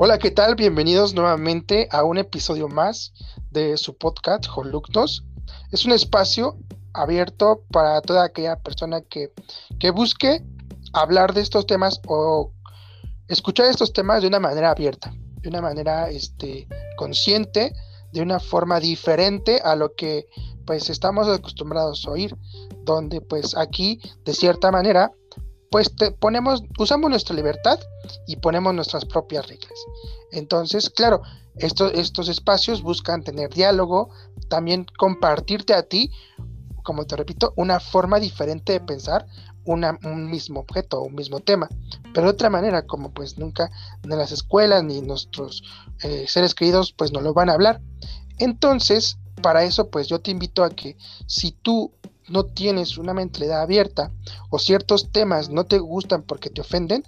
Hola, ¿qué tal? Bienvenidos nuevamente a un episodio más de su podcast Holuctos. Es un espacio abierto para toda aquella persona que, que busque hablar de estos temas o escuchar estos temas de una manera abierta, de una manera este, consciente, de una forma diferente a lo que pues estamos acostumbrados a oír, donde pues aquí de cierta manera pues ponemos, usamos nuestra libertad y ponemos nuestras propias reglas. Entonces, claro, estos espacios buscan tener diálogo, también compartirte a ti, como te repito, una forma diferente de pensar un mismo objeto, un mismo tema, pero de otra manera, como pues nunca en las escuelas ni nuestros eh, seres queridos pues no lo van a hablar. Entonces, para eso pues yo te invito a que si tú no tienes una mentalidad abierta o ciertos temas no te gustan porque te ofenden,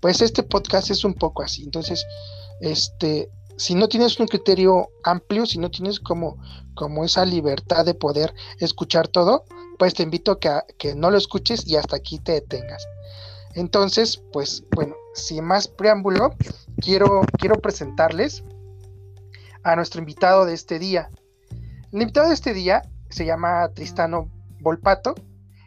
pues este podcast es un poco así. Entonces, este, si no tienes un criterio amplio, si no tienes como, como esa libertad de poder escuchar todo, pues te invito a que, que no lo escuches y hasta aquí te detengas. Entonces, pues bueno, sin más preámbulo, quiero, quiero presentarles a nuestro invitado de este día. El invitado de este día se llama Tristano Volpato,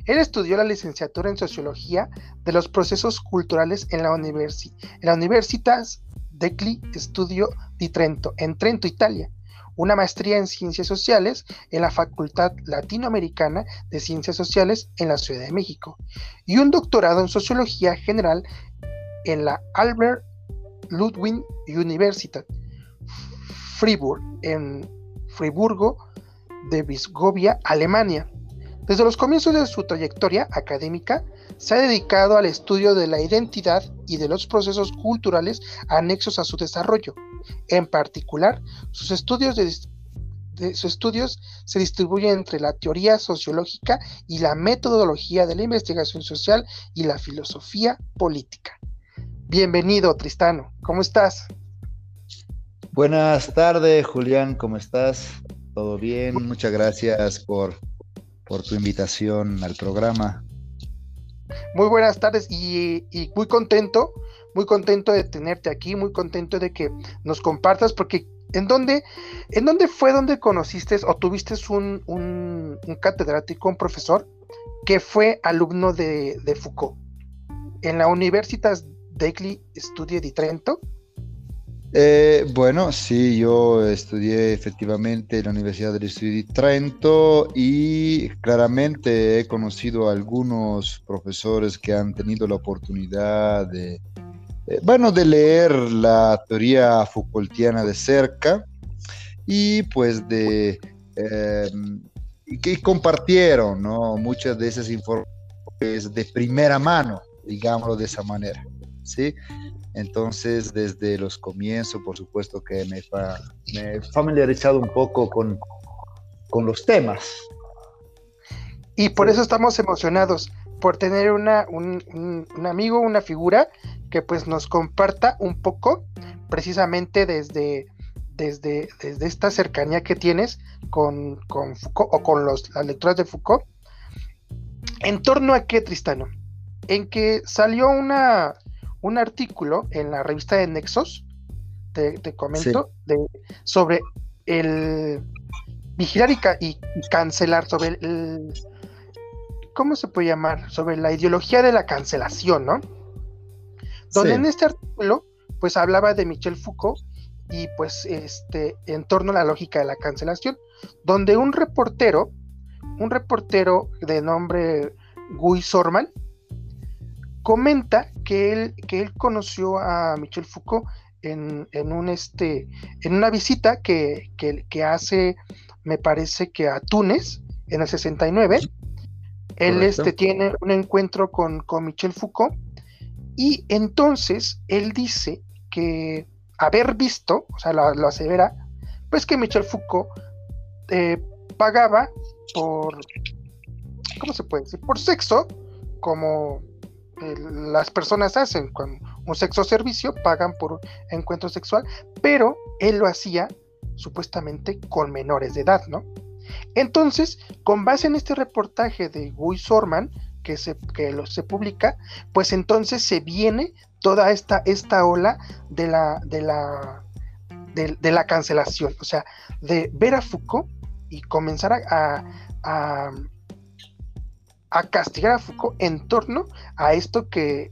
él estudió la licenciatura en Sociología de los Procesos Culturales en la, Universi en la Universitas Decli Studio di Trento, en Trento, Italia, una maestría en Ciencias Sociales en la Facultad Latinoamericana de Ciencias Sociales en la Ciudad de México y un doctorado en Sociología General en la Albert Ludwig Universität Fribourg, en Friburgo de Bisgovia, Alemania. Desde los comienzos de su trayectoria académica, se ha dedicado al estudio de la identidad y de los procesos culturales anexos a su desarrollo. En particular, sus estudios, sus estudios se distribuyen entre la teoría sociológica y la metodología de la investigación social y la filosofía política. Bienvenido, Tristano. ¿Cómo estás? Buenas tardes, Julián. ¿Cómo estás? ¿Todo bien? Muchas gracias por por tu invitación al programa. Muy buenas tardes y, muy contento, muy contento de tenerte aquí, muy contento de que nos compartas, porque ¿en dónde, en dónde fue donde conociste o tuviste un, un, catedrático, un profesor, que fue alumno de, de Foucault? ¿En la Universitas degli Studi di Trento? Eh, bueno, sí, yo estudié efectivamente en la Universidad del Estudio de Trento y claramente he conocido a algunos profesores que han tenido la oportunidad de, eh, bueno, de leer la teoría Foucaultiana de cerca y pues de eh, que compartieron ¿no? muchas de esas informaciones de primera mano, digámoslo de esa manera. ¿sí? Entonces, desde los comienzos, por supuesto que me, he familiarizado un poco con, con los temas. Y por eso estamos emocionados, por tener una, un, amigo, una figura que pues nos comparta un poco precisamente desde, desde, desde esta cercanía que tienes con, con Foucault o con los, las lecturas de Foucault. ¿En torno a qué, Tristano? En que salió una, un artículo en la revista de Nexos, te, comento, de, sobre el vigilar y, cancelar, sobre el, ¿cómo se puede llamar? Sobre la ideología de la cancelación, ¿no? Donde en este artículo, pues hablaba de Michel Foucault y pues este, en torno a la lógica de la cancelación, donde un reportero, un reportero de nombre Guy Sorman, comenta que él, que él conoció a Michel Foucault en, un este, en una visita que, hace, me parece que a Túnez, en el 69. Él este, tiene un encuentro con, Michel Foucault y entonces él dice que haber visto, o sea, lo, asevera, pues que Michel Foucault eh, pagaba por, ¿cómo se puede decir? Por sexo, como las personas hacen con un sexo servicio, pagan por encuentro sexual, pero él lo hacía supuestamente con menores de edad, ¿no? Entonces, con base en este reportaje de Guy Sorman, que, se, que lo, se publica, pues entonces se viene toda esta, esta ola de la, de la, de, la cancelación, o sea, de ver a Foucault y comenzar a, castigar a Foucault en torno a esto que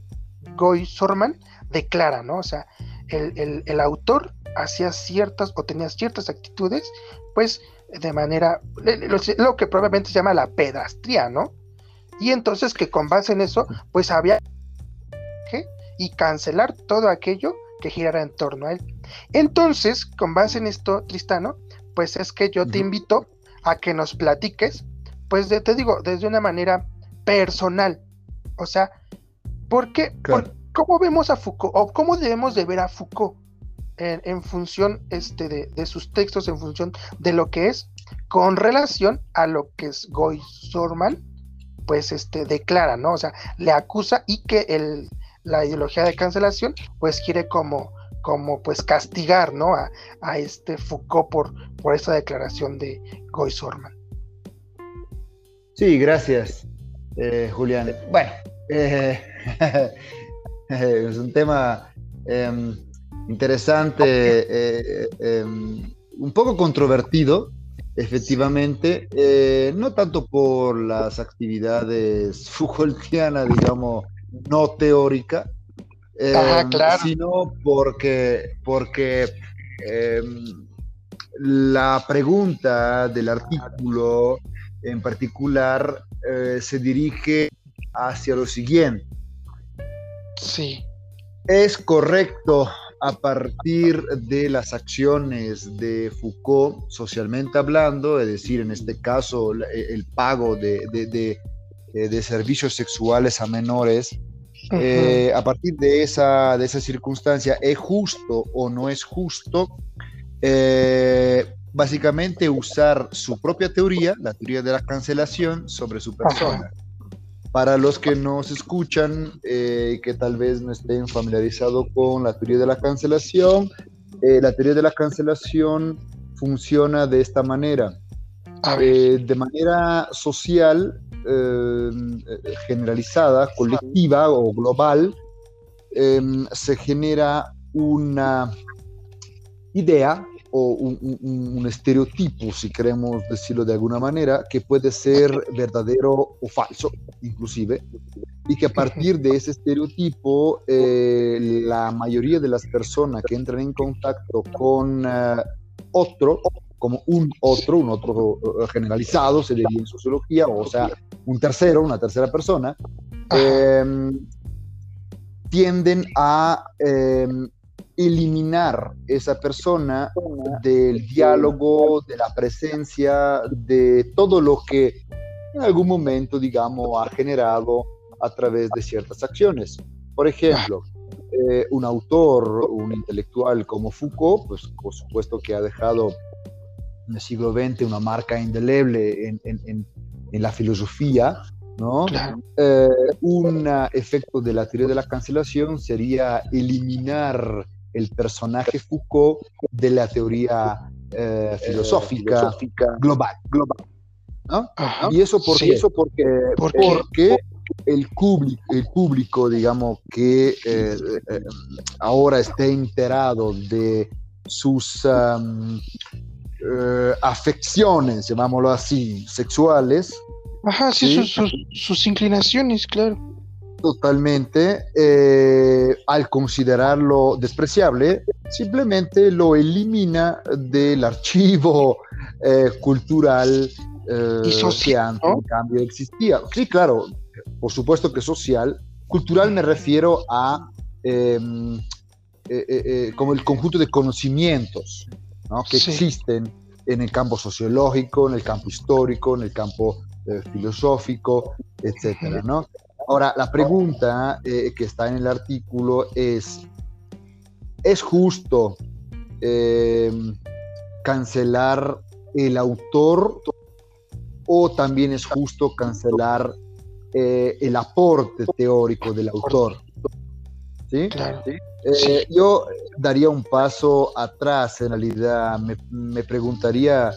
Goy Sorman declara, ¿no? O sea, el, el autor hacía ciertas o tenía ciertas actitudes, pues de manera, lo, que probablemente se llama la pedastría, ¿no? Y entonces que con base en eso, pues había que y cancelar todo aquello que girara en torno a él. Entonces, con base en esto, Tristano, pues es que yo te invito a que nos platiques, pues te digo, desde una manera personal. O sea, ¿por qué? ¿Cómo vemos a Foucault? ¿O cómo debemos de ver a Foucault? en, función este, de, sus textos, en función de lo que es, con relación a lo que es Goy Sorman, pues este, declara, ¿no? O sea, le acusa y que el, la ideología de cancelación, pues quiere como, como pues castigar, ¿no? A, este Foucault por, por esta declaración de Goy Sorman. Sí, gracias, eh, Julián. Bueno, eh, es un tema em, interesante, eh, em, un poco controvertido, efectivamente, no tanto por las actividades Foucaultianas, digamos, no teórica, em, sino porque, porque la pregunta del artículo en particular eh, se dirige hacia lo siguiente. Sí. ¿Es correcto a partir de las acciones de Foucault, socialmente hablando, es decir, en este caso el, pago de, de, servicios sexuales a menores, eh, a partir de esa, de esa circunstancia, ¿es justo o no es justo? Eh, básicamente usar su propia teoría, la teoría de la cancelación, sobre su persona. Para los que nos escuchan y eh, que tal vez no estén familiarizados con la teoría de la cancelación, eh, la teoría de la cancelación funciona de esta manera. Eh, de manera social, generalizada, colectiva o global, se genera una idea o un, estereotipo, si queremos decirlo de alguna manera, que puede ser verdadero o falso, inclusive, y que a partir de ese estereotipo, eh, la mayoría de las personas que entran en contacto con eh, otro, como un otro, un otro eh, generalizado, se diría en sociología, o sea, un tercero, una tercera persona, em, tienden a em, eliminar esa persona del diálogo, de la presencia, de todo lo que en algún momento, digamos, ha generado a través de ciertas acciones. Por ejemplo, eh, un autor, un intelectual como Foucault, pues por supuesto que ha dejado en el siglo XX una marca indeleble en, en, en, la filosofía, ¿no? Eh, un efecto de la teoría de la cancelación sería eliminar el personaje Foucault de la teoría eh, eh, filosófica, global. global Y eso, por, eso porque, porque el, público, el público, digamos, que eh, ahora esté enterado de sus afecciones, llamámoslo así, sexuales. Ajá, sí, sus inclinaciones, claro totalmente, eh, al considerarlo despreciable, simplemente lo elimina del archivo eh, cultural eh, y social, que en cambio existía. Sí, claro, por supuesto que social. Cultural me refiero a em, como el conjunto de conocimientos que existen en el campo sociológico, en el campo histórico, en el campo filosófico, etcétera, ¿no? Ahora, la pregunta eh, que está en el artículo es, ¿es justo eh, cancelar el autor o también es justo cancelar eh, el aporte teórico del autor? ¿Sí? yo daría un paso atrás, en realidad me, me preguntaría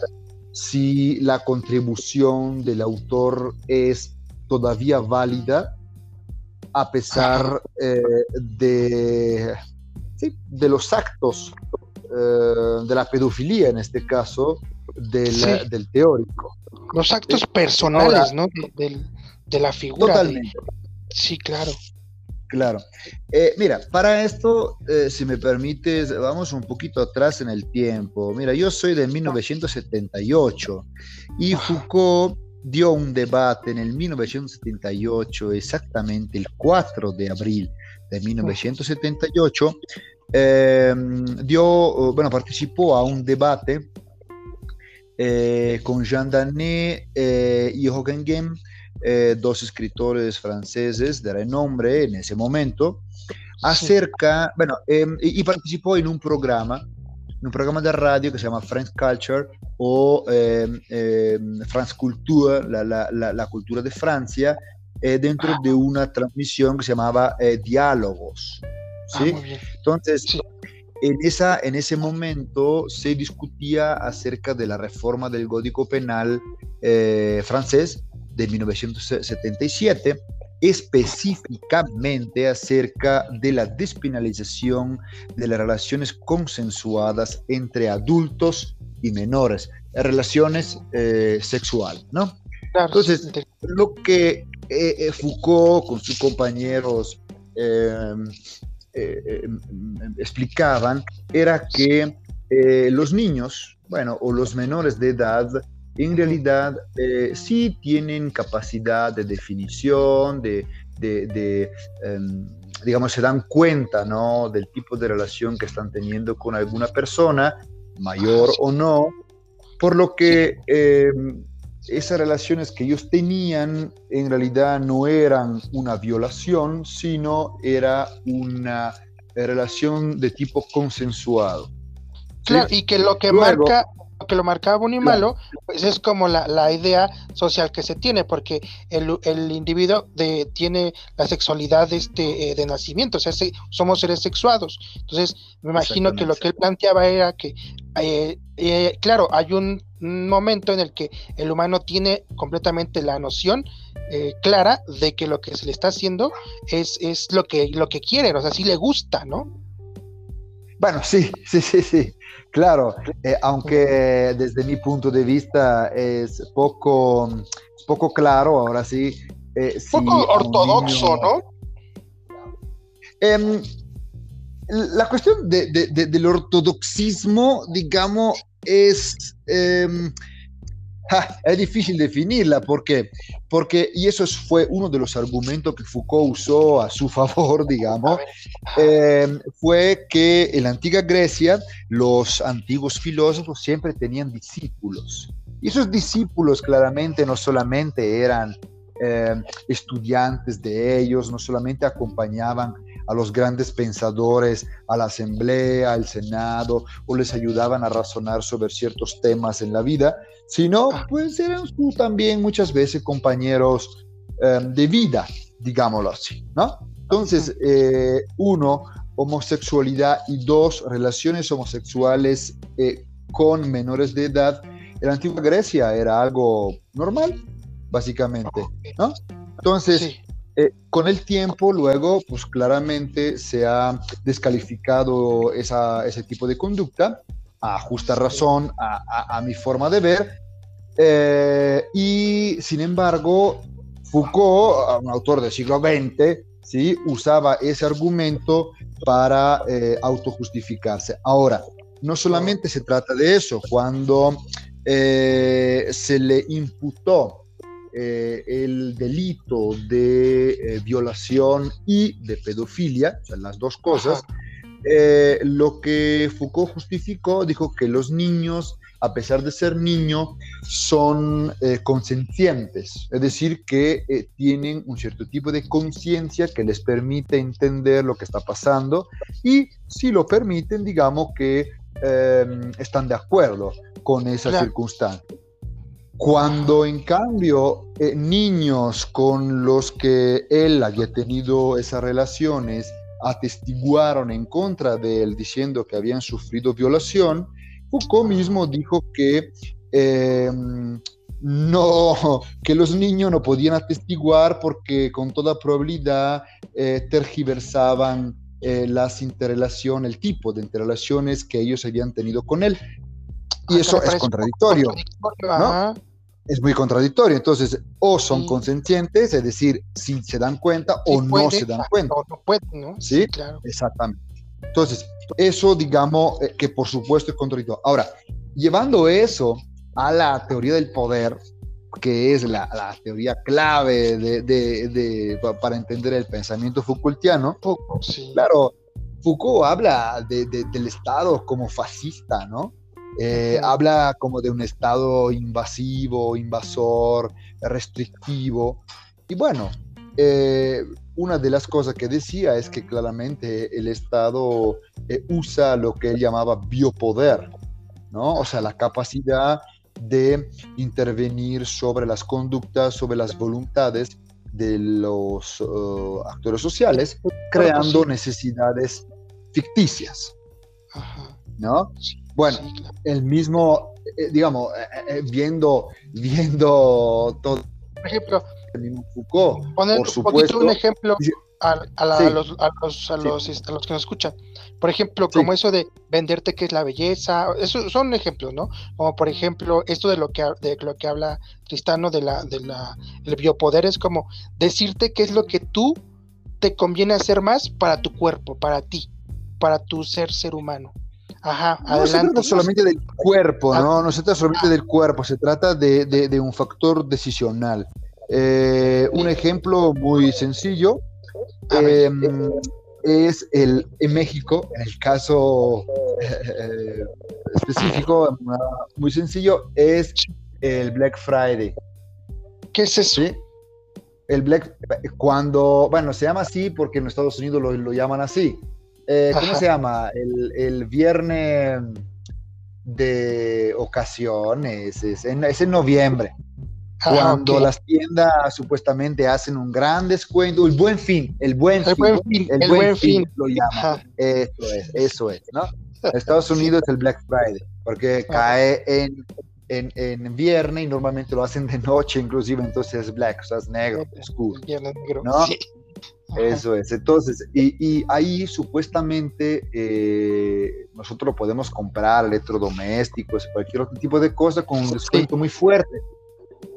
si la contribución del autor es todavía válida a pesar eh, de, de los actos eh, de la pedofilia, en este caso, del, del teórico. Los actos personales, ¿no? De, la figura. Totalmente. Sí, claro. Claro. Eh, mira, para esto, si me permites, vamos un poquito atrás en el tiempo. Mira, yo soy de 1978 y Foucault dio un debate en el 1978, exactamente el 4 de abril de 1978, ehm, dio, bueno, participó a un debate eh, con Jean Danet eh, y Hogenheim, eh, dos escritores franceses de renombre en ese momento, acerca, bueno, ehm, y participó en un programa un programa de radio que se llama French Culture o eh, eh, France Culture, la, la, la, cultura de Francia, eh, dentro de una transmisión que se llamaba Diálogos. ¿sí? Ah, Entonces, En, esa, en ese momento se discutía acerca de la reforma del Código Penal francés de 1977 específicamente acerca de la despenalización de las relaciones consensuadas entre adultos y menores, relaciones eh, sexuales, ¿no? Entonces, lo que eh, eh, Foucault con sus compañeros em, em, explicaban era que los niños, bueno, o los menores de edad, en realidad eh, sí tienen capacidad de definición, de, em, digamos, se dan cuenta ¿no? del tipo de relación que están teniendo con alguna persona, mayor o no, por lo que em, esas relaciones que ellos tenían en realidad no eran una violación, sino era una relación de tipo consensuado. Claro, y que lo que marca que lo marcaba bueno y malo, pues es como la, idea social que se tiene, porque el, el individuo de, tiene la sexualidad este, eh, de nacimiento, o sea, somos seres sexuados. Entonces, me imagino que lo que él planteaba era que, eh, eh, claro, hay un, momento en el que el humano tiene completamente la noción clara de que lo que se le está haciendo es, es lo, que, lo que quiere, o sea, sí le gusta, ¿no? Bueno, sí, sí, sí, sí. Claro, eh, aunque desde mi punto de vista es poco, poco claro, ahora sí. Eh, poco ortodoxo, ¿no? Em, la cuestión del ortodoxismo, digamos, es... Es difícil definirla, ¿por qué? Porque, y eso fue uno de los argumentos que Foucault usó a su favor, digamos, em, fue que en la antigua Grecia los antiguos filósofos siempre tenían discípulos. Y esos discípulos claramente no solamente eran em, estudiantes de ellos, no solamente acompañaban a los grandes pensadores, a la asamblea, al senado, o les ayudaban a razonar sobre ciertos temas en la vida, sino ah. pues eran también muchas veces compañeros em, de vida, digámoslo así, ¿no? Entonces, eh, uno, homosexualidad y dos, relaciones homosexuales eh, con menores de edad, en la antigua Grecia era algo normal, básicamente, ¿no? Entonces, eh, con el tiempo, luego, pues claramente se ha descalificado ese tipo de conducta, a justa razón, a, mi forma de ver, eh, y sin embargo, Foucault, un autor del siglo XX, ¿sí? usaba ese argumento para eh, autojustificarse. Ahora, no solamente se trata de eso, cuando se le imputó eh, el delito de eh, violación y de pedofilia, o sea, las dos cosas, eh, lo que Foucault justificó, dijo que los niños, a pesar de ser niños, son conscientes, es decir, que tienen un cierto tipo de conciencia que les permite entender lo que está pasando y si lo permiten, digamos que están de acuerdo con esa circunstancia. Cuando en cambio eh, niños con los que él había tenido esas relaciones atestiguaron en contra de él diciendo que habían sufrido violación, Foucault mismo dijo que em, no, que los niños no podían atestiguar porque con toda probabilidad eh, tergiversaban eh, las interrelaciones, el tipo de interrelaciones que ellos habían tenido con él. Y ah, eso es contradictorio. ¿no? Es muy contradictorio. Entonces, o son consentientes, es decir, si se dan cuenta o no se dan cuenta. O no pueden, ¿no? Sí, claro. Exactamente. Entonces, eso digamos eh, que por supuesto es contradictorio. Ahora, llevando eso a la teoría del poder, que es la, la teoría clave de, de, de, para entender el pensamiento Foucaultiano, claro, Foucault habla del Estado como fascista, ¿no? Eh, habla como de un Estado invasivo, invasor, restrictivo. Y bueno, eh, una de las cosas que decía es que claramente el Estado eh, usa lo que él llamaba biopoder, ¿no? O sea, la capacidad de intervenir sobre las conductas, sobre las voluntades de los uh, actores sociales, creando necesidades ficticias. ¿No? Bueno, el mismo, eh, digamos, eh, eh, viendo, viendo todo. Por ejemplo, el mismo Foucault, por supuesto. un ejemplo a, los, a, los, a, los, a, los, que nos escuchan. Por ejemplo, como eso de venderte qué es la belleza, eso son ejemplos, ¿no? Como por ejemplo, esto de lo que, de lo que habla Tristano de la, de la, el biopoder es como decirte qué es lo que tú te conviene hacer más para tu cuerpo, para ti, para tu ser ser humano. Ajá, no adelante. se trata solamente del cuerpo, ¿no? Ah. No se trata solamente del cuerpo, se trata de, de, de un factor decisional. Eh, un ejemplo muy sencillo Em, es el en México, en el caso eh, específico, muy sencillo, es el Black Friday. ¿Qué es eso? El Black, cuando, bueno, se llama así porque en Estados Unidos lo, llaman así. Eh, ¿Cómo se llama? El, el, viernes de ocasiones, es en noviembre. Ah, cuando las tiendas supuestamente hacen un gran descuento, el buen fin, el buen fin, el buen fin, lo llaman. Eso es, eso es, ¿no? Estados Unidos es el Black Friday, porque cae en, en, en, viernes y normalmente lo hacen de noche, inclusive, entonces es black, o sea, es negro, oscuro. ¿no? Eso es. Entonces, y, y ahí supuestamente eh, nosotros podemos comprar electrodomésticos, cualquier otro tipo de cosa con un descuento muy fuerte.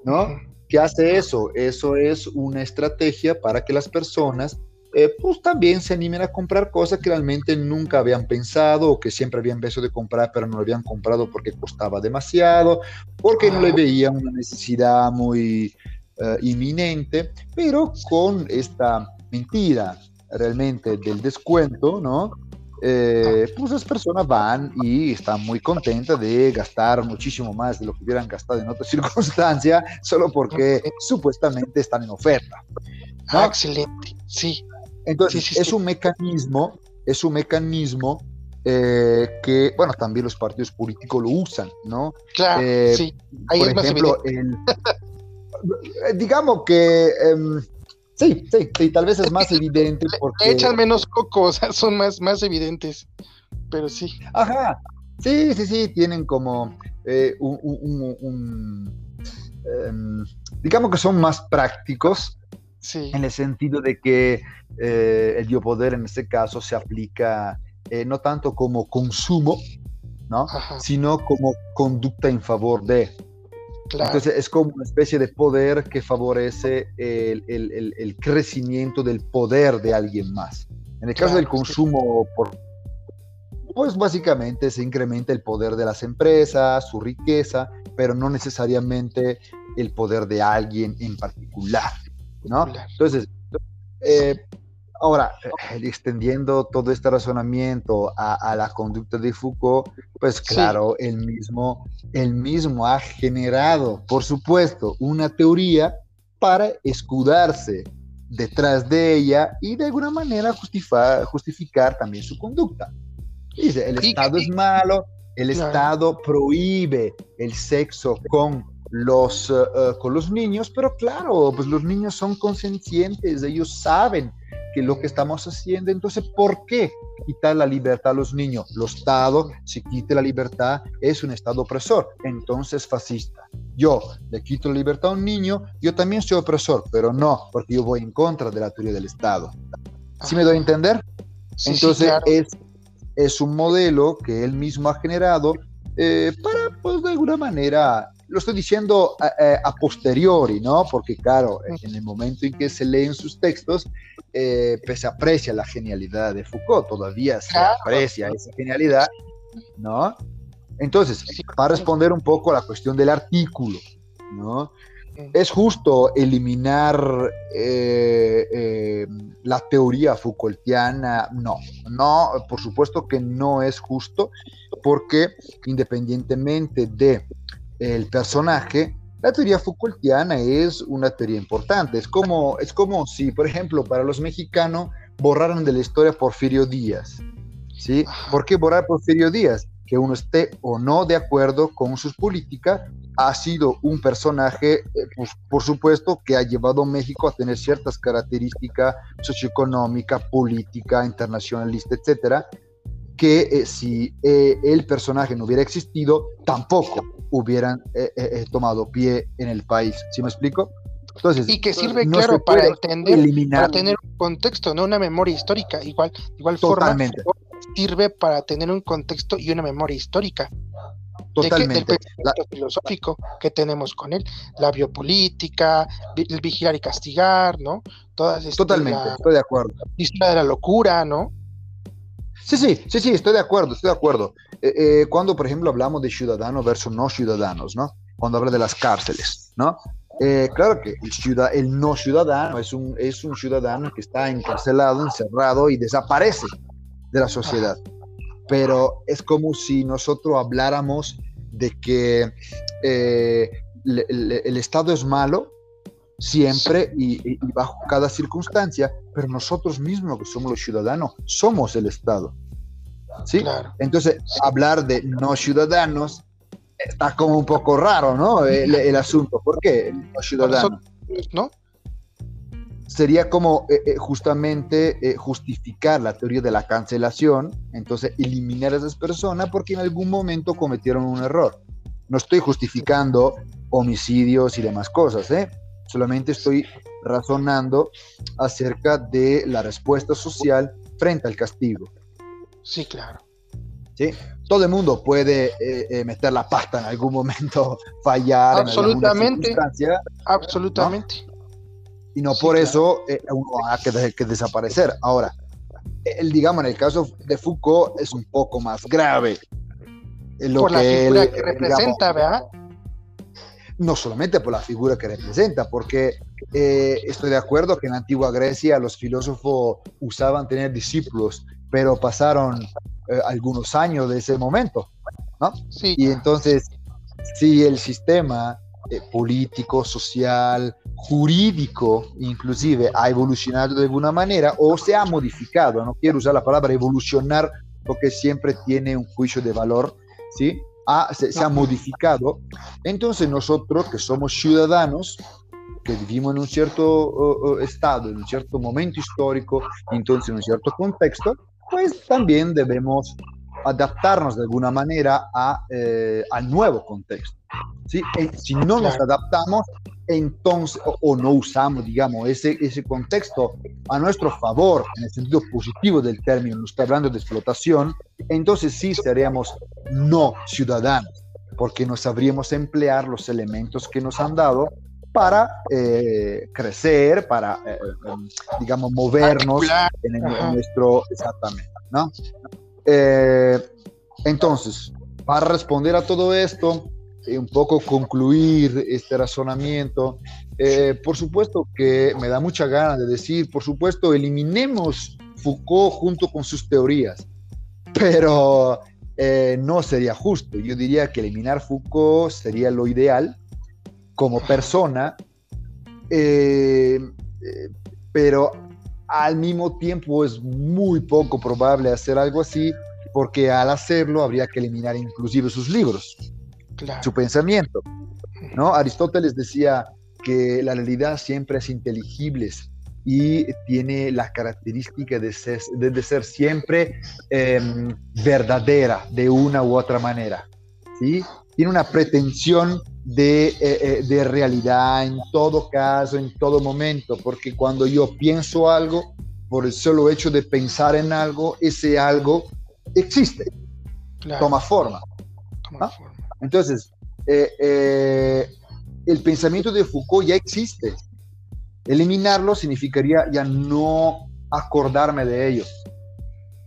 ¿no? ¿Qué hace eso? Eso es una estrategia para que las personas eh, pues también se animen a comprar cosas que realmente nunca habían pensado o que siempre habían visto de comprar pero no lo habían comprado porque costaba demasiado, porque no le veían una necesidad muy eh, inminente, pero con esta mentira realmente del descuento, ¿no? Eh, pues las personas van y están muy contentas de gastar muchísimo más de lo que hubieran gastado en otra circunstancia, solo porque supuestamente están en oferta. Ah, excelente, sí. Entonces, es un mecanismo, es un mecanismo eh, que, bueno, también los partidos políticos lo usan, ¿no? Claro, eh, sí. Ahí por ejemplo, digamos que em, Sí, sí, sí, tal vez es más evidente porque... Echan menos coco, o sea, son más, más evidentes, pero sí. Ajá, sí, sí, sí, tienen como eh, un... Em, digamos que son más prácticos, sí. en el sentido de que eh, el biopoder en este caso se aplica eh, no tanto como consumo, ¿no? sino como conducta en favor de... Entonces es como una especie de poder que favorece el, el, el, crecimiento del poder de alguien más. En el caso del consumo, por, pues básicamente se incrementa el poder de las empresas, su riqueza, pero no necesariamente el poder de alguien en particular. ¿no? Entonces, eh, Ahora, eh, extendiendo todo este razonamiento a, la conducta de Foucault, pues claro, él, mismo, él mismo ha generado, por supuesto, una teoría para escudarse detrás de ella y de alguna manera justificar, justificar también su conducta. Dice, el Estado es malo, el Estado prohíbe el sexo con los, eh, eh, con los niños, pero claro, pues los niños son conscientes, ellos saben que lo que estamos haciendo. Entonces, ¿por qué quitar la libertad a los niños? Los Estado, si quite la libertad, es un Estado opresor, entonces fascista. yo le quito la libertad a un niño, yo también soy opresor, pero no, porque yo voy en contra de la teoría del Estado. ¿Sí me doy a entender? Entonces es, es un modelo que él mismo ha generado eh, para, pues de alguna manera, lo estoy diciendo a, posteriori, ¿no? Porque claro, en el momento en que se leen sus textos, eh, pues se aprecia la genialidad de Foucault, todavía se aprecia esa genialidad, ¿no? Entonces, para responder un poco a la cuestión del artículo, ¿no? ¿Es justo eliminar eh, eh, la teoría Foucaultiana? No, no, por supuesto que no es justo, porque independientemente de el personaje, la teoría Foucaultiana es una teoría importante. Es como, es como si, por ejemplo, para los mexicanos borraran de la historia Porfirio Díaz. ¿sí? ¿Por qué borrar Porfirio Díaz? Que uno esté o no de acuerdo con sus políticas, ha sido un personaje, eh, pues, por supuesto, que ha llevado a México a tener ciertas características socioeconómica, política, internacionalista, etcétera, que eh, si eh, el personaje no hubiera existido, tampoco hubieran tomado pie en el país. ¿Sí me explico? Entonces, y que sirve, claro, para entender, para tener un contexto, no una memoria histórica, igual, igual Totalmente. forma sirve para tener un contexto y una memoria histórica. Totalmente. del filosófico que tenemos con él, la biopolítica, el vigilar y castigar, ¿no? Todas Totalmente, estoy de acuerdo. La historia de la locura, ¿no? Sí, sí, sí, sí, estoy de acuerdo, estoy de acuerdo. Eh, eh, cuando, por ejemplo, hablamos de ciudadanos versus no ciudadanos, ¿no? Cuando habla de las cárceles, ¿no? Eh, claro que el, ciudad, el no ciudadano es un, es un ciudadano que está encarcelado, encerrado y desaparece de la sociedad pero es como si nosotros habláramos de que el Estado es malo siempre y, bajo cada circunstancia, pero nosotros mismos que somos los ciudadanos somos el Estado. ¿Sí? Entonces, hablar de no ciudadanos está como un poco raro, ¿no? El, el asunto. ¿Por qué no ciudadanos? ¿No? sería como eh, eh, justamente eh, justificar la teoría de la cancelación, entonces eliminar a esas personas porque en algún momento cometieron un error. No estoy justificando homicidios y demás cosas, ¿eh? Solamente estoy razonando acerca de la respuesta social frente al castigo. Sí, claro. ¿Sí? Todo el mundo puede meter la pasta en algún momento, fallar. Absolutamente. En absolutamente y no por eso eh, uno va a que, que desaparecer. Ahora, el, digamos, en el caso de Foucault es un poco más grave. Lo por la figura que representa, ¿verdad? No solamente por la figura que representa, porque eh, estoy de acuerdo que en la antigua Grecia los filósofos usaban tener discípulos, pero pasaron eh, algunos años de ese momento, ¿no? Sí. Y entonces, si el sistema eh, político, social, jurídico, inclusive, ha evolucionado de alguna manera o se ha modificado. No quiero usar la palabra evolucionar porque siempre tiene un juicio de valor, ¿sí? Se, ha modificado. Entonces nosotros que somos ciudadanos, que vivimos en un cierto estado, en un cierto momento histórico, entonces en un cierto contexto, pues también debemos adaptarnos de alguna manera a, eh, al nuevo contexto. ¿sí? Si no nos adaptamos, entonces, o, no usamos, digamos, ese, ese contexto a nuestro favor, en el sentido positivo del término, no está hablando de explotación, entonces sí seríamos no ciudadanos, porque no sabríamos emplear los elementos que nos han dado para eh, crecer, para, em, digamos, movernos en, en, nuestro, exactamente, ¿no? Eh, entonces, para responder a todo esto, y un poco concluir este razonamiento, eh, por supuesto que me da mucha gana de decir, por supuesto, eliminemos Foucault junto con sus teorías, pero eh, no sería justo. Yo diría que eliminar Foucault sería lo ideal como persona, pero al mismo tiempo es muy poco probable hacer algo así, porque al hacerlo habría que eliminar inclusive sus libros, su pensamiento. ¿no? Aristóteles decía que la realidad siempre es inteligible y tiene la característica de ser, de, ser siempre em, verdadera de una u otra manera. ¿sí? Tiene una pretensión de, eh, eh, de, realidad en todo caso, en todo momento, porque cuando yo pienso algo, por el solo hecho de pensar en algo, ese algo existe, toma forma. ¿Ah? Entonces, eh, el pensamiento de Foucault ya existe. Eliminarlo significaría ya no acordarme de ello,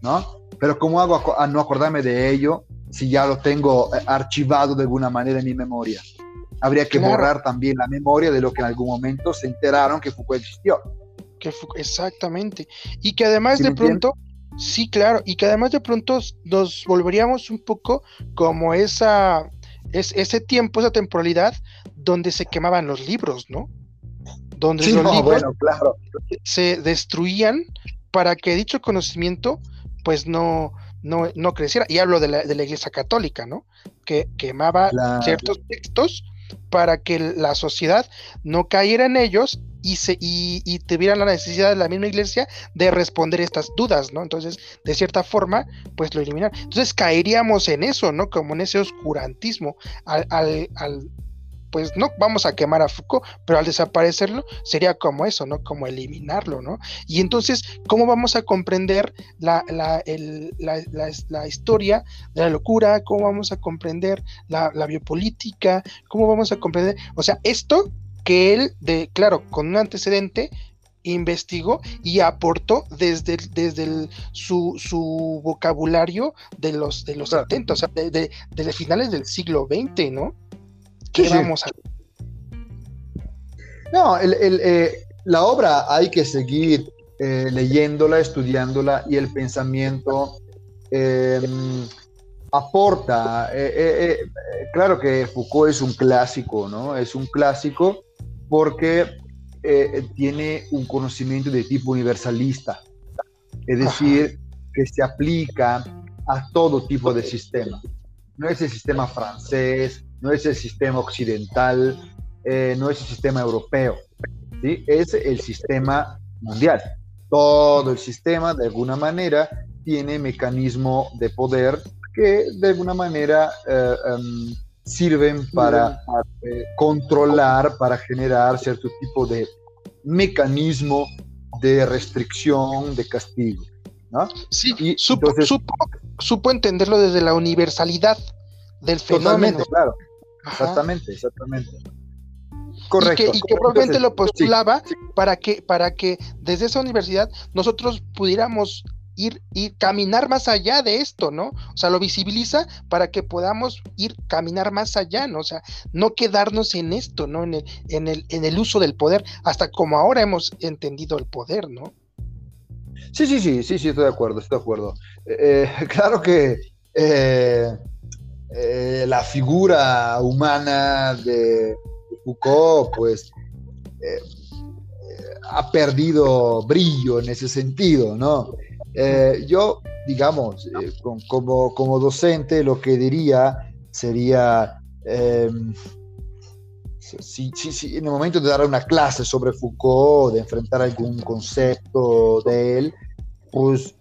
¿no? Pero ¿cómo hago a no acordarme de ello si ya lo tengo archivado de alguna manera en mi memoria? habría que borrar también la memoria de lo que en algún momento se enteraron que Foucault existió. Que exactamente. Y que además de pronto, sí, claro, y que además de pronto nos volveríamos un poco como esa, es, ese tiempo, esa temporalidad donde se quemaban los libros, ¿no? Donde los libros claro. se destruían para que dicho conocimiento pues no, no, no creciera. Y hablo de la, de la Iglesia Católica, ¿no? Que quemaba ciertos textos para que la sociedad no cayera en ellos y, se, y, y tuvieran la necesidad de la misma iglesia de responder estas dudas, ¿no? Entonces, de cierta forma, pues lo eliminar. Entonces caeríamos en eso, ¿no? Como en ese oscurantismo, al, al pues no vamos a quemar a Foucault, pero al desaparecerlo sería como eso, ¿no? Como eliminarlo, ¿no? Y entonces, ¿cómo vamos a comprender la, la, la, historia de la locura? ¿Cómo vamos a comprender la, biopolítica? ¿Cómo vamos a comprender? O sea, esto que él, de, claro, con un antecedente, investigó y aportó desde, desde su, su, vocabulario de los, de los 70, o sea, de, de, de finales del siglo XX, ¿no? Vamos a... No, eh, la obra hay que seguir eh, leyéndola, estudiándola y el pensamiento em, aporta. Eh, claro que Foucault es un clásico, ¿no? Es un clásico porque tiene un conocimiento de tipo universalista, es decir, que se aplica a todo tipo de sistema. No es el sistema francés, no es el sistema occidental, eh, no es el sistema europeo, ¿sí? es el sistema mundial. Todo el sistema, de alguna manera, tiene mecanismo de poder que de alguna manera eh, em, sirven para eh, controlar, para generar cierto tipo de mecanismo de restricción, de castigo. ¿no? Sí, y supo, supo, entenderlo desde la universalidad del fenómeno. claro. Exactamente, exactamente. Correcto. Y que, probablemente lo postulaba para que, para que desde esa universidad nosotros pudiéramos ir y caminar más allá de esto, ¿no? O sea, lo visibiliza para que podamos ir caminar más allá, ¿no? O sea, no quedarnos en esto, ¿no? En el, en el, en el uso del poder, hasta como ahora hemos entendido el poder, ¿no? Sí, sí, sí, sí, sí, estoy de acuerdo, estoy de acuerdo. Eh, eh, claro que eh, eh, la figura humana de Foucault, pues, eh, ha perdido brillo en ese sentido, ¿no? Eh, yo, digamos, como, como docente, lo que diría sería, em, si, en el momento de dar una clase sobre Foucault, de enfrentar algún concepto de él, pues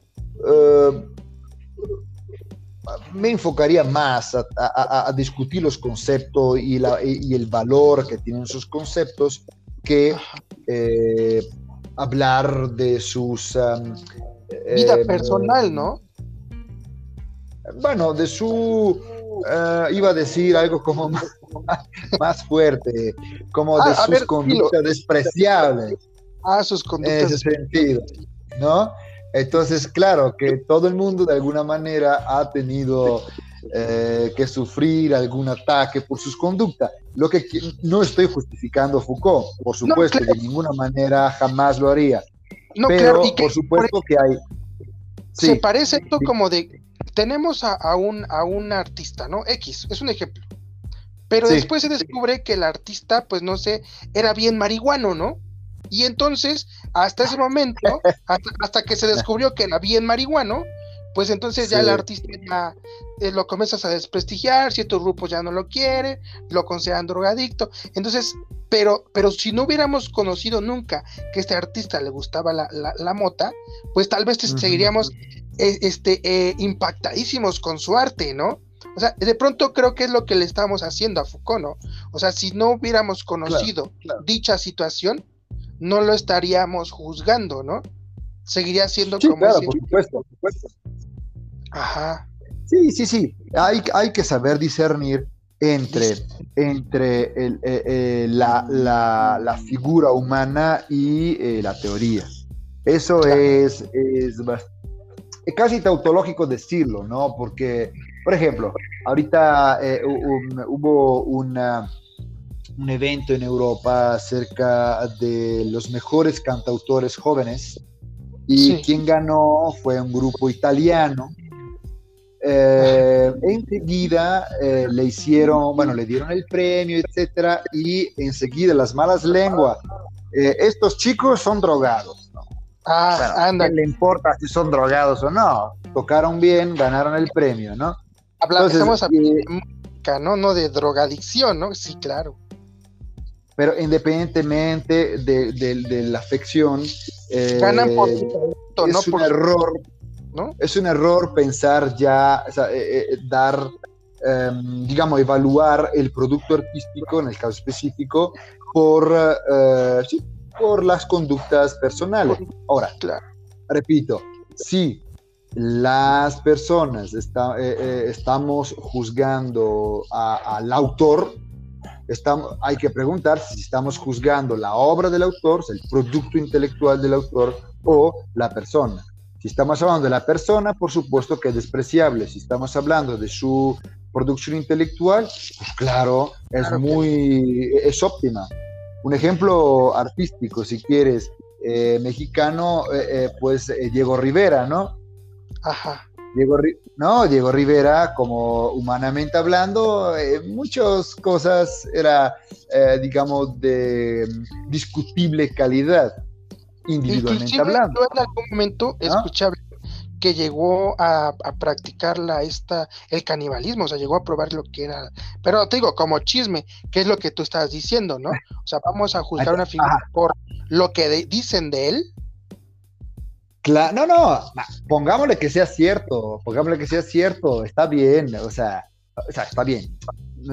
me enfocaría más a, discutir los conceptos y, el valor que tienen esos conceptos que eh, hablar de sus... Um, Vida eh, personal, ¿no? Bueno, de su... Uh, iba a decir algo como más, fuerte, como de ah, sus conductas despreciables. Ah, sus conductas. En ese sentido, ¿no? Entonces, claro, que todo el mundo de alguna manera ha tenido eh, que sufrir algún ataque por sus conductas. Lo que no estoy justificando a Foucault, por supuesto, de ninguna manera jamás lo haría. No, Pero, por supuesto que hay... Se parece esto como de, tenemos a, un, a un artista, ¿no? X, es un ejemplo. Pero después se descubre que el artista, pues no sé, era bien marihuano, ¿no? Y entonces, hasta ese momento, hasta, que se descubrió que era bien marihuano, pues entonces ya el artista ya eh, lo comienzas a desprestigiar, ciertos grupos ya no lo quieren, lo consideran drogadicto. Entonces, pero, pero si no hubiéramos conocido nunca que este artista le gustaba la, mota, pues tal vez seguiríamos eh, este, eh, impactadísimos con su arte, ¿no? O sea, de pronto creo que es lo que le estamos haciendo a Foucault, ¿no? O sea, si no hubiéramos conocido dicha situación, no lo estaríamos juzgando, ¿no? Seguiría siendo como. Claro, por supuesto, por supuesto. Ajá. Sí, sí, sí. Hay, hay que saber discernir entre, entre el, eh, eh, la, la, figura humana y eh, la teoría. Eso es, es casi tautológico decirlo, ¿no? Porque, por ejemplo, ahorita hubo una, un evento en Europa acerca de los mejores cantautores jóvenes y quien ganó fue un grupo italiano eh, enseguida eh, le hicieron, bueno, le dieron el premio, etcétera, y enseguida las malas lenguas. Eh, estos chicos son drogados. ¿no? Ah, anda. le importa si son drogados o no? Tocaron bien, ganaron el premio, ¿no? Hablamos, hablando de ¿no? No de drogadicción, ¿no? Sí, claro. Pero independientemente de, la afección, ganan por, no un error es un error pensar ya, eh, eh, dar, em, digamos, evaluar el producto artístico, en el caso específico, por, eh, por las conductas personales. Ahora, repito, si las personas estamos juzgando al autor, estamos, hay que preguntar si estamos juzgando la obra del autor, el producto intelectual del autor o la persona. Si estamos hablando de la persona, por supuesto que es despreciable. Si estamos hablando de su producción intelectual, pues claro, es muy, es óptima. Un ejemplo artístico, si quieres, eh, mexicano, eh, eh, pues Diego Rivera, ¿no? Ajá. Diego, no, Diego Rivera, como humanamente hablando, muchas cosas era, digamos, de discutible calidad individualmente hablando. Yo en algún momento escuchaba que llegó a, practicar la, esta, el canibalismo, o sea, llegó a probar lo que era, pero te digo, como chisme, que es lo que tú estás diciendo, ¿no? O sea, vamos a juzgar una figura por lo que dicen de él. Claro, no, no, pongámosle que sea cierto, pongámosle que sea cierto, está bien, o sea, o sea, está bien,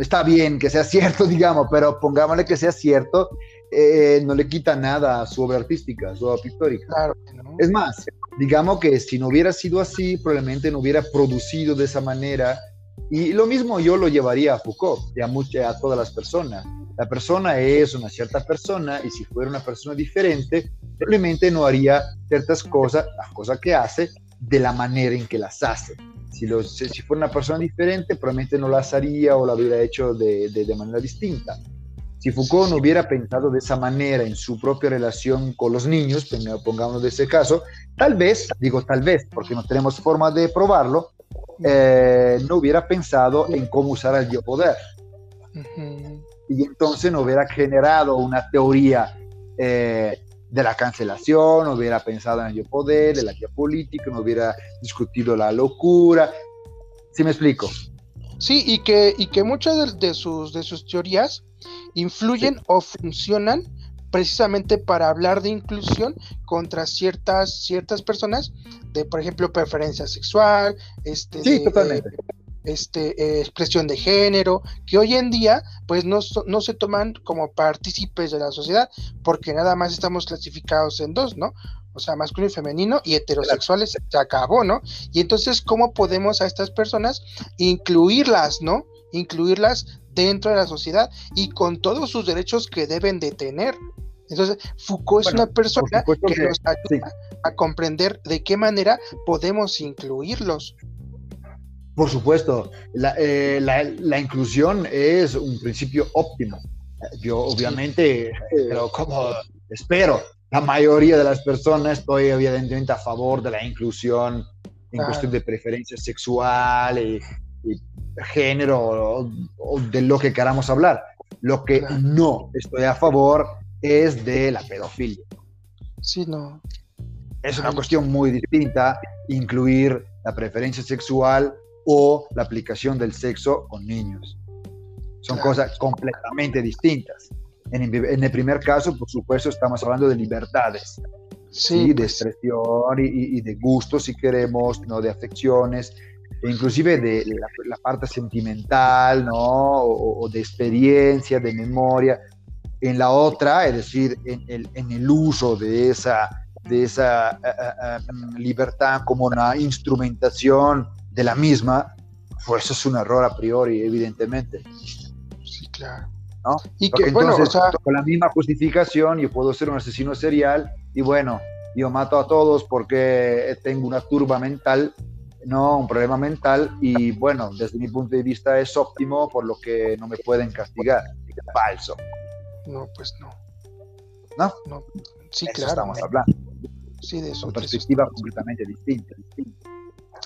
está bien que sea cierto, digamos, pero pongámosle que sea cierto eh, no le quita nada a su obra artística, a su obra pictórica. Claro, Es más, digamos que si no hubiera sido así, probablemente no hubiera producido de esa manera. Y lo mismo yo lo llevaría a Foucault y a, a todas las personas. La persona es una cierta persona y si fuera una persona diferente, probablemente no haría ciertas cosas, las cosas que hace, de la manera en que las hace. Si, si fuera una persona diferente, probablemente no las haría o la hubiera hecho de, de, de manera distinta. Si Foucault no hubiera pensado de esa manera en su propia relación con los niños, pongamos de ese caso, tal vez, digo tal vez, porque no tenemos forma de probarlo, eh, no hubiera pensado en cómo usar el biopoder. Y entonces no hubiera generado una teoría eh, de la cancelación, no hubiera pensado en el biopoder, de la geopolítica, no hubiera discutido la locura. ¿Sí me explico? Sí, y que, y que muchas de, sus, de sus teorías influyen o funcionan precisamente para hablar de inclusión contra ciertas, ciertas personas de, por ejemplo, preferencia sexual, este, este eh, expresión de género, que hoy en día pues no, no se toman como partícipes de la sociedad porque nada más estamos clasificados en dos, ¿no? o sea, masculino y femenino, y heterosexuales se acabó, ¿no? Y entonces, ¿cómo podemos a estas personas incluirlas, ¿no? Incluirlas dentro de la sociedad y con todos sus derechos que deben de tener. Entonces, Foucault es una persona que, nos ayuda a comprender de qué manera podemos incluirlos. Por supuesto, la, eh, la, inclusión es un principio óptimo. Yo obviamente, pero como espero, la mayoría de las personas estoy evidentemente a favor de la inclusión en cuestión de preferencia sexual y, género o, de lo que queramos hablar. Lo que no estoy a favor es de la pedofilia. Sí, no. Es una cuestión muy distinta incluir la preferencia sexual o la aplicación del sexo con niños. Son cosas completamente distintas. En, el primer caso, por supuesto, estamos hablando de libertades, sí, de pues. expresión y, de gustos, si queremos, no de afecciones. inclusive de la, parte sentimental, ¿no? O, de experiencia, de memoria. En la otra, es decir, en el, en el uso de esa, de esa eh, eh, libertad como una instrumentación de la misma, pues eso es un error a priori, evidentemente. Sí, claro. ¿no? Y que, bueno, o sea... con la misma justificación yo puedo ser un asesino serial y bueno, yo mato a todos porque tengo una turba mental, no un problema mental y bueno, desde mi punto de vista es óptimo por lo que no me pueden castigar. Falso. No, pues no. ¿No? No. Sí, claro. Estamos hablando. Sí, de eso. Son perspectivas completamente distintas.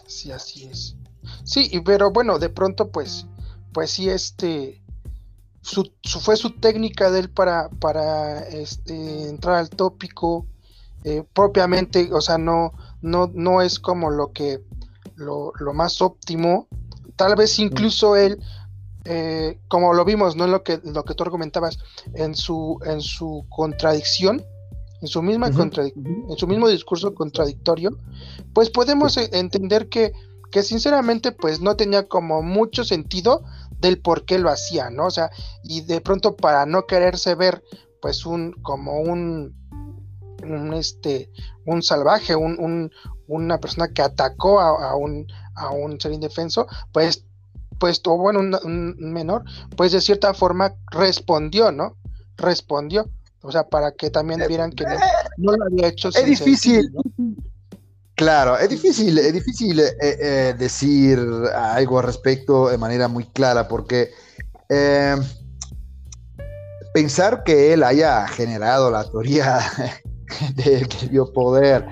Sí, así es. Sí, pero bueno, de pronto pues, pues sí, este, su, fue su técnica de él para, para este, entrar al tópico eh, propiamente, o sea, no, no, no es como lo que, lo, más óptimo. Tal vez incluso él, eh, como lo vimos, ¿no? En lo que, lo que tú argumentabas, en su, en su contradicción, en su misma en su mismo discurso contradictorio, pues podemos e, entender que, que sinceramente pues no tenía como mucho sentido del por qué lo hacía, ¿no? O sea, y de pronto para no quererse ver pues un como un, un este un salvaje, un, una persona que atacó a, un a un ser indefenso, pues pues o bueno, un, menor, pues de cierta forma respondió, ¿no? Respondió. O sea, para que también eh, vieran que no, lo había hecho. Es difícil. Claro, es difícil, es difícil eh, eh, decir algo al respecto de manera muy clara, porque pensar que él haya generado la teoría del que dio poder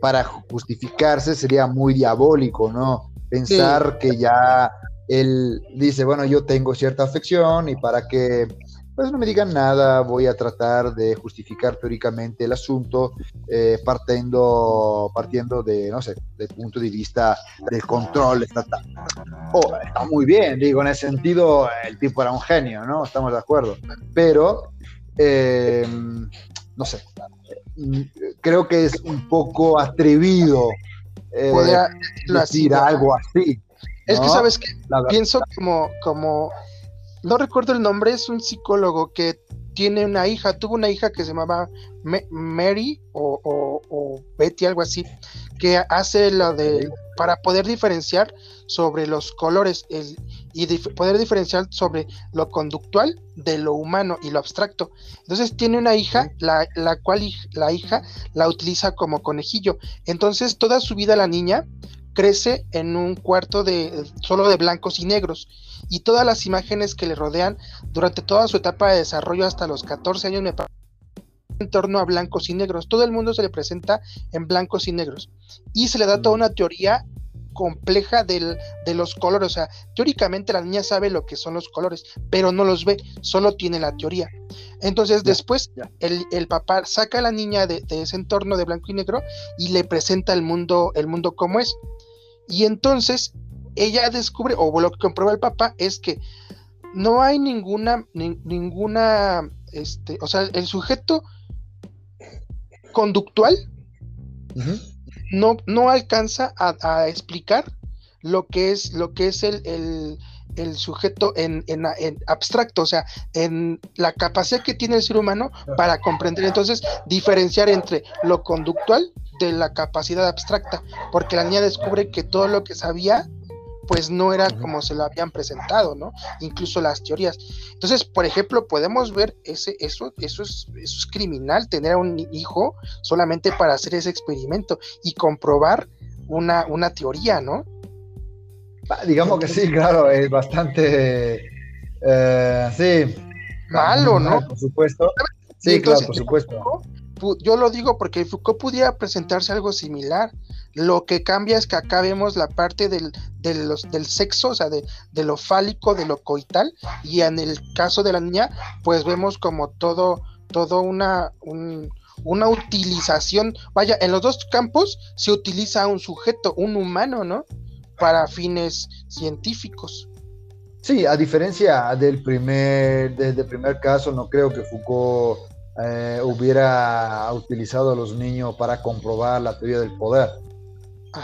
para justificarse sería muy diabólico, ¿no? Pensar que ya él dice, bueno, yo tengo cierta afección y para que pues no me digan nada, voy a tratar de justificar teóricamente el asunto eh, partiendo, partiendo de, no sé, del punto de vista del control estatal. Oh, está muy bien, digo, en ese sentido el tipo era un genio, ¿no? Estamos de acuerdo. Pero, eh, no sé, creo que es un poco atrevido eh, decir algo así. Es que, ¿sabes que Pienso como, como no recuerdo el nombre, es un psicólogo que tiene una hija, tuvo una hija que se llamaba Mary o, Betty, algo así, que hace lo de, para poder diferenciar sobre los colores y poder diferenciar sobre lo conductual de lo humano y lo abstracto. Entonces tiene una hija, la, la cual la hija la utiliza como conejillo. Entonces toda su vida la niña crece en un cuarto de solo de blancos y negros y todas las imágenes que le rodean durante toda su etapa de desarrollo hasta los 14 años me en torno a blancos y negros. Todo el mundo se le presenta en blancos y negros y se le da toda una teoría compleja de los colores. O sea, teóricamente la niña sabe lo que son los colores, pero no los ve, solo tiene la teoría. Entonces, después, El, papá saca a la niña de, de, ese entorno de blanco y negro y le presenta el mundo, el mundo como es. Y entonces ella descubre, o lo que comprueba el papá, es que no hay ninguna, ninguna, este, o sea, el sujeto conductual no, no alcanza a, explicar lo que es, lo que es el, el, sujeto en, en, abstracto, o sea, en la capacidad que tiene el ser humano para comprender, entonces, diferenciar entre lo conductual de la capacidad abstracta, porque la niña descubre que todo lo que sabía pues no era como se lo habían presentado, ¿no? Incluso las teorías. Entonces, por ejemplo, podemos ver ese, eso, eso es, eso es criminal, tener a un hijo solamente para hacer ese experimento y comprobar una, una teoría, ¿no? Ah, digamos que sí, claro, es bastante, eh, sí. Malo, ¿no? Por supuesto. Sí, claro, por supuesto. Yo lo digo porque Foucault pudiera presentarse algo similar, lo que cambia es que acá vemos la parte del, del sexo, o sea, de, lo fálico, de lo coital, y en el caso de la niña, pues vemos como todo, todo una, una utilización, vaya, en los dos campos se utiliza un sujeto, un humano, ¿no? Para fines científicos. Sí, a diferencia del primer, del primer caso, no creo que Foucault eh, hubiera utilizado a los niños para comprobar la teoría del poder.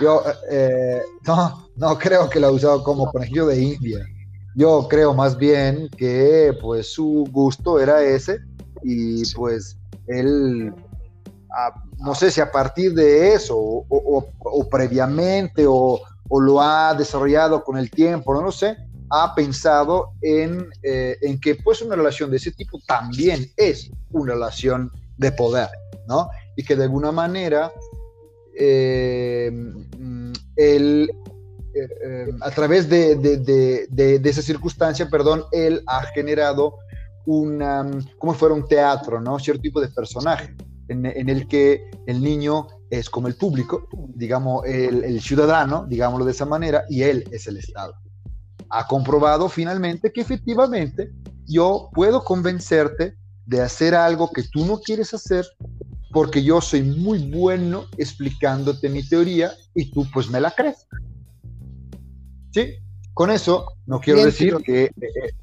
Yo eh, no, no creo que lo ha usado como conejillo de India. Yo creo más bien que pues su gusto era ese y pues él, no sé si a partir de eso o, previamente o, lo ha desarrollado con el tiempo, no lo sé, ha pensado en, eh, en que pues una relación de ese tipo también es una relación de poder, ¿no? Y que de alguna manera eh, mm, él, eh, a través de, esa circunstancia, perdón, él ha generado una, como fuera un teatro, ¿no? Cierto tipo de personaje en, en el que el niño es como el público, digamos, el, el, ciudadano, digámoslo de esa manera, y él es el Estado. Ha comprobado finalmente que efectivamente yo puedo convencerte de hacer algo que tú no quieres hacer porque yo soy muy bueno explicándote mi teoría y tú pues me la crees. ¿Sí? Con eso no quiero decir que,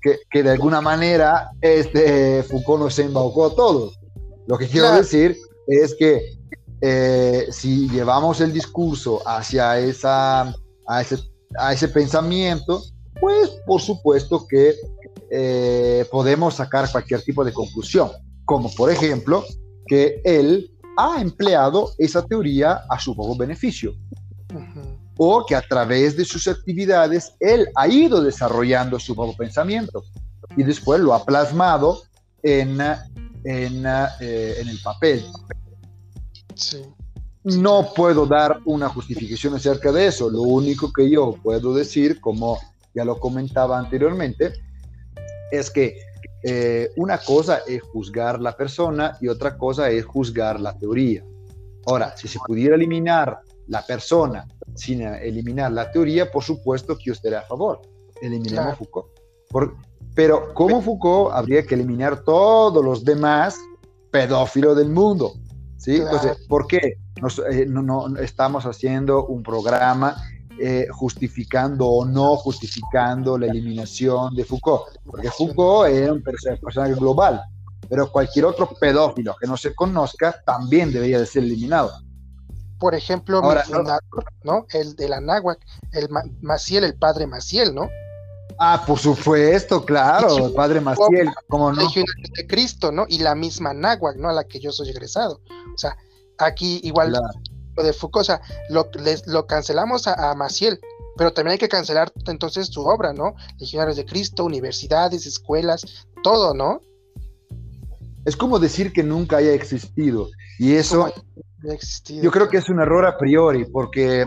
que, que, de alguna manera este Foucault nos embaucó a todos. Lo que quiero decir es que eh, si llevamos el discurso hacia esa, a, ese, a ese pensamiento, pues por supuesto que eh, podemos sacar cualquier tipo de conclusión, como por ejemplo que él ha empleado esa teoría a su propio beneficio. O que a través de sus actividades él ha ido desarrollando su propio pensamiento y después lo ha plasmado en, en, eh, en el papel. No puedo dar una justificación acerca de eso. Lo único que yo puedo decir, como ya lo comentaba anteriormente, es que eh, una cosa es juzgar la persona y otra cosa es juzgar la teoría. Ahora, si se pudiera eliminar la persona sin eliminar la teoría, por supuesto que yo estaría a favor. Eliminemos Foucault. pero como Foucault, habría que eliminar todos los demás pedófilos del mundo. ¿sí? Entonces, ¿por qué eh, no, estamos haciendo un programa eh, justificando o no justificando la eliminación de Foucault, porque Foucault es un personaje global, pero cualquier otro pedófilo que no se conozca también debería de ser eliminado. Por ejemplo, ¿no? El de la Náhuac, el Maciel, el padre Maciel, ¿no? Ah, por supuesto, claro, el padre Maciel, como no. de Cristo, ¿no? Y la misma Náhuac, ¿no? A la que yo soy egresado. O sea, aquí igual de Foucault, o sea, lo, lo cancelamos a, Maciel, pero también hay que cancelar entonces su obra, ¿no? Legionarios de Cristo, universidades, escuelas, todo, ¿no? Es como decir que nunca haya existido. Y eso, yo creo que es un error a priori, porque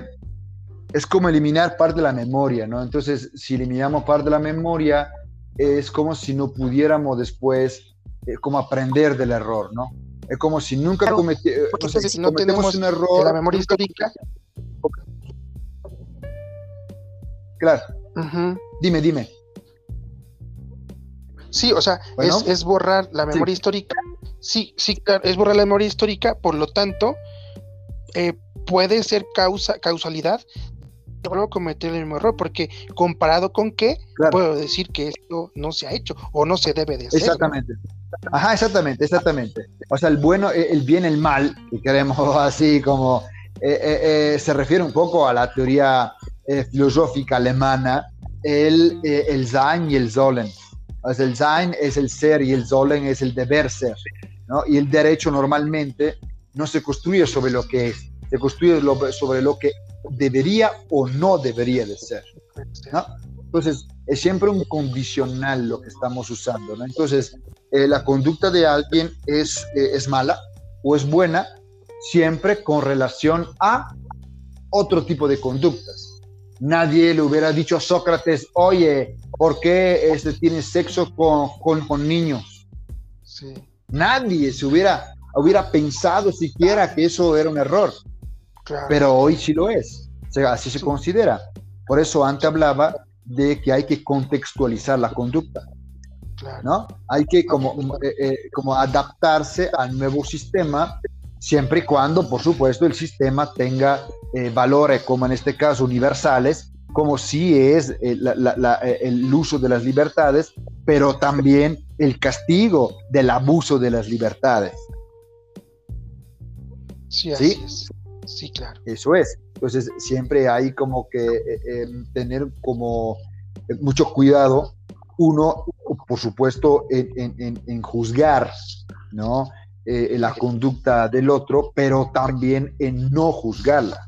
es como eliminar parte de la memoria, ¿no? Entonces, si eliminamos parte de la memoria, es como si no pudiéramos después, eh, como aprender del error, ¿no? Es como si nunca cometi si no tenemos un error. La memoria histórica. Claro. Dime, dime. Sí, o sea, es, borrar la memoria histórica. Sí, sí, claro, es borrar la memoria histórica, por lo tanto, eh, puede ser causa, causalidad vuelvo a cometer el mismo error, porque comparado con qué, puedo decir que esto no se ha hecho o no se debe de hacer. Exactamente. Ajá, exactamente, exactamente. O sea, el bueno, eh, el bien, el mal, que queremos así como, eh, eh, se refiere un poco a la teoría filosófica alemana, el, el Sein y el Sollen. O sea, el Sein es el ser y el Sollen es el deber ser. ¿no? Y el derecho normalmente no se construye sobre lo que es, se construye sobre lo que debería o no debería de ser. ¿no? Entonces, es siempre un condicional lo que estamos usando. ¿no? Entonces, eh, la conducta de alguien es, eh, es mala o es buena siempre con relación a otro tipo de conductas. Nadie le hubiera dicho a Sócrates, oye, ¿por qué este, tienes sexo con, con, con niños? Sí. Nadie se hubiera, hubiera pensado siquiera que eso era un error. Pero hoy sí lo es, así se considera. Por eso antes hablaba de que hay que contextualizar la conducta. ¿no? Hay que como, eh, eh, como adaptarse al nuevo sistema, siempre y cuando, por supuesto, el sistema tenga eh, valores, como en este caso, universales, como si es el uso de las libertades, pero también el castigo del abuso de las libertades. Sí, así Es. Sí, claro. Eso es. Entonces, siempre hay como que eh, em, tener como mucho cuidado, uno, por supuesto, en, juzgar, ¿no? Eh, la conducta del otro, pero también en no juzgarla,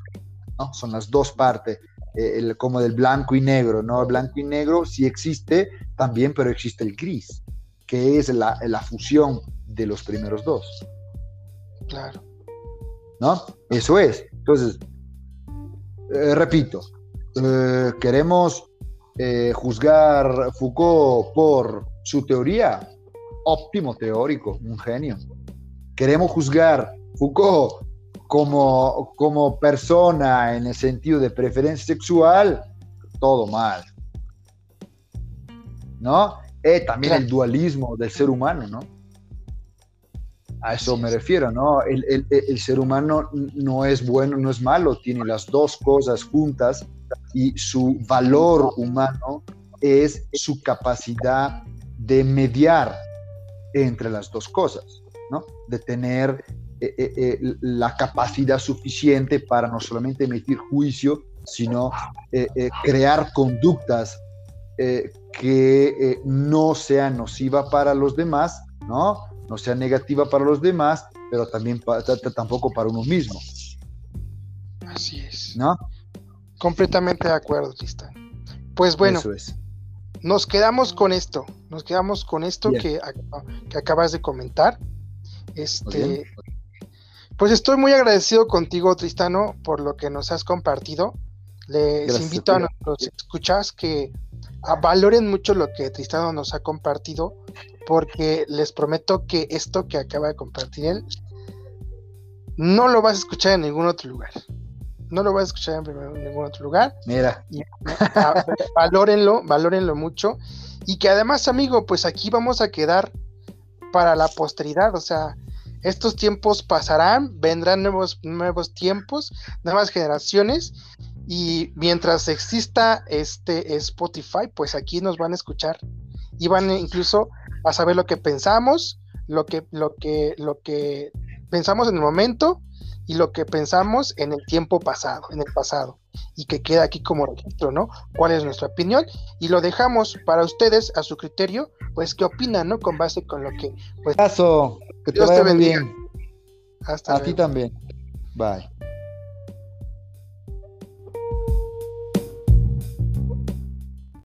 ¿no? Son las dos partes, eh, como del blanco y negro, ¿no? El blanco y negro sí existe también, pero existe el gris, que es la, la fusión de los primeros dos. Claro. ¿No? Eso es. Entonces, eh, repito, eh, queremos eh, juzgar Foucault por su teoría, óptimo teórico, un genio. Queremos juzgar Foucault como, como persona en el sentido de preferencia sexual, todo mal. ¿No? también el dualismo del ser humano, ¿no? A eso me refiero, ¿no? El, ser humano no es bueno, no es malo, tiene las dos cosas juntas y su valor humano es su capacidad de mediar entre las dos cosas, ¿no? De tener eh, eh, eh, la capacidad suficiente para no solamente emitir juicio, sino crear conductas que no sean nociva para los demás, ¿no? no sea negativa para los demás, pero también tampoco para uno mismo. Así es. ¿No? Completamente de acuerdo, Tristán. Pues bueno, nos quedamos con esto, nos quedamos con esto que, que, acabas de comentar. Este, pues estoy muy agradecido contigo, Tristano, por lo que nos has compartido. Les invito a nuestros escuchas que valoren mucho lo que Tristano nos ha compartido, porque les prometo que esto que acaba de compartir él no lo vas a escuchar en ningún otro lugar. No lo vas a escuchar en ningún otro lugar. Mira. valórenlo, valórenlo mucho. Y que además, amigo, pues aquí vamos a quedar para la posteridad. O sea, estos tiempos pasarán, vendrán nuevos, nuevos tiempos, nuevas generaciones. Y mientras exista este Spotify, pues aquí nos van a escuchar. Y van incluso a saber lo que pensamos, lo que, lo que, lo que pensamos en el momento y lo que pensamos en el tiempo pasado, en el pasado, y que queda aquí como registro, ¿no? ¿Cuál es nuestra opinión? Y lo dejamos para ustedes a su criterio, pues qué opinan, ¿no? Con base con lo que, pues. Caso, que te Dios te bendiga. Bien. Hasta a ti también. Bye.